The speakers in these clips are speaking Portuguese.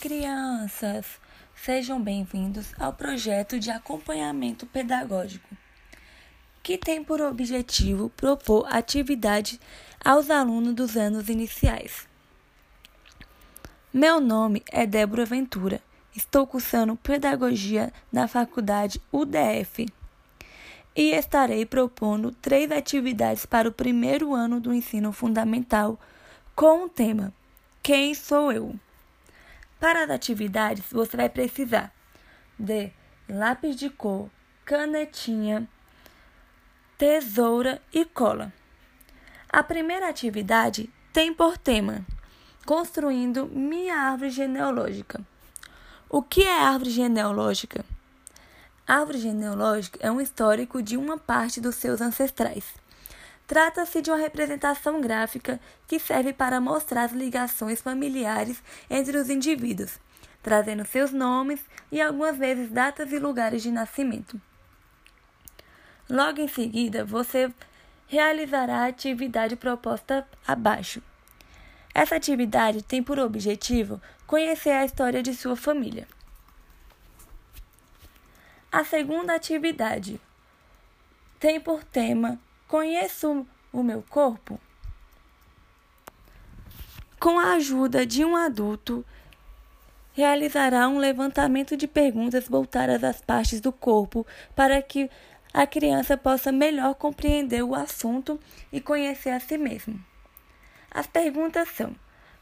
crianças! Sejam bem-vindos ao projeto de acompanhamento pedagógico, que tem por objetivo propor atividade aos alunos dos anos iniciais. Meu nome é Débora Ventura. Estou cursando Pedagogia na Faculdade UDF e estarei propondo três atividades para o primeiro ano do ensino fundamental com o tema Quem sou eu? Para as atividades, você vai precisar de lápis de cor, canetinha, tesoura e cola. A primeira atividade tem por tema Construindo minha árvore genealógica. O que é árvore genealógica? árvore genealógica é um histórico de uma parte dos seus ancestrais. Trata-se de uma representação gráfica que serve para mostrar as ligações familiares entre os indivíduos, trazendo seus nomes e algumas vezes datas e lugares de nascimento. Logo em seguida, você realizará a atividade proposta abaixo. Essa atividade tem por objetivo conhecer a história de sua família. A segunda atividade tem por tema Conheço o meu corpo? Com a ajuda de um adulto, realizará um levantamento de perguntas voltadas às partes do corpo para que a criança possa melhor compreender o assunto e conhecer a si mesmo. As perguntas são: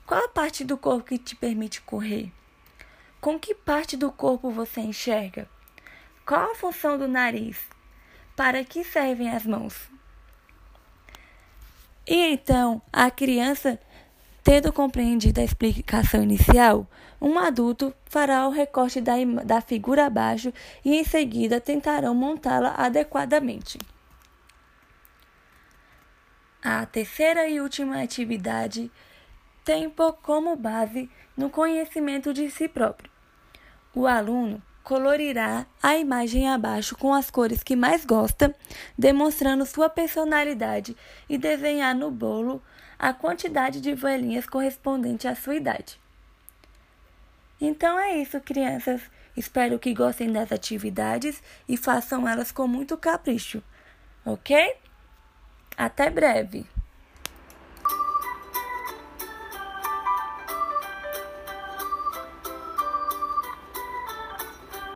qual a parte do corpo que te permite correr? Com que parte do corpo você enxerga? Qual a função do nariz? Para que servem as mãos? E então, a criança, tendo compreendido a explicação inicial, um adulto fará o recorte da, da figura abaixo e em seguida tentarão montá-la adequadamente. A terceira e última atividade tem como base no conhecimento de si próprio. O aluno colorirá a imagem abaixo com as cores que mais gosta, demonstrando sua personalidade e desenhar no bolo a quantidade de velhinhas correspondente à sua idade. Então é isso, crianças. Espero que gostem das atividades e façam elas com muito capricho, ok? Até breve!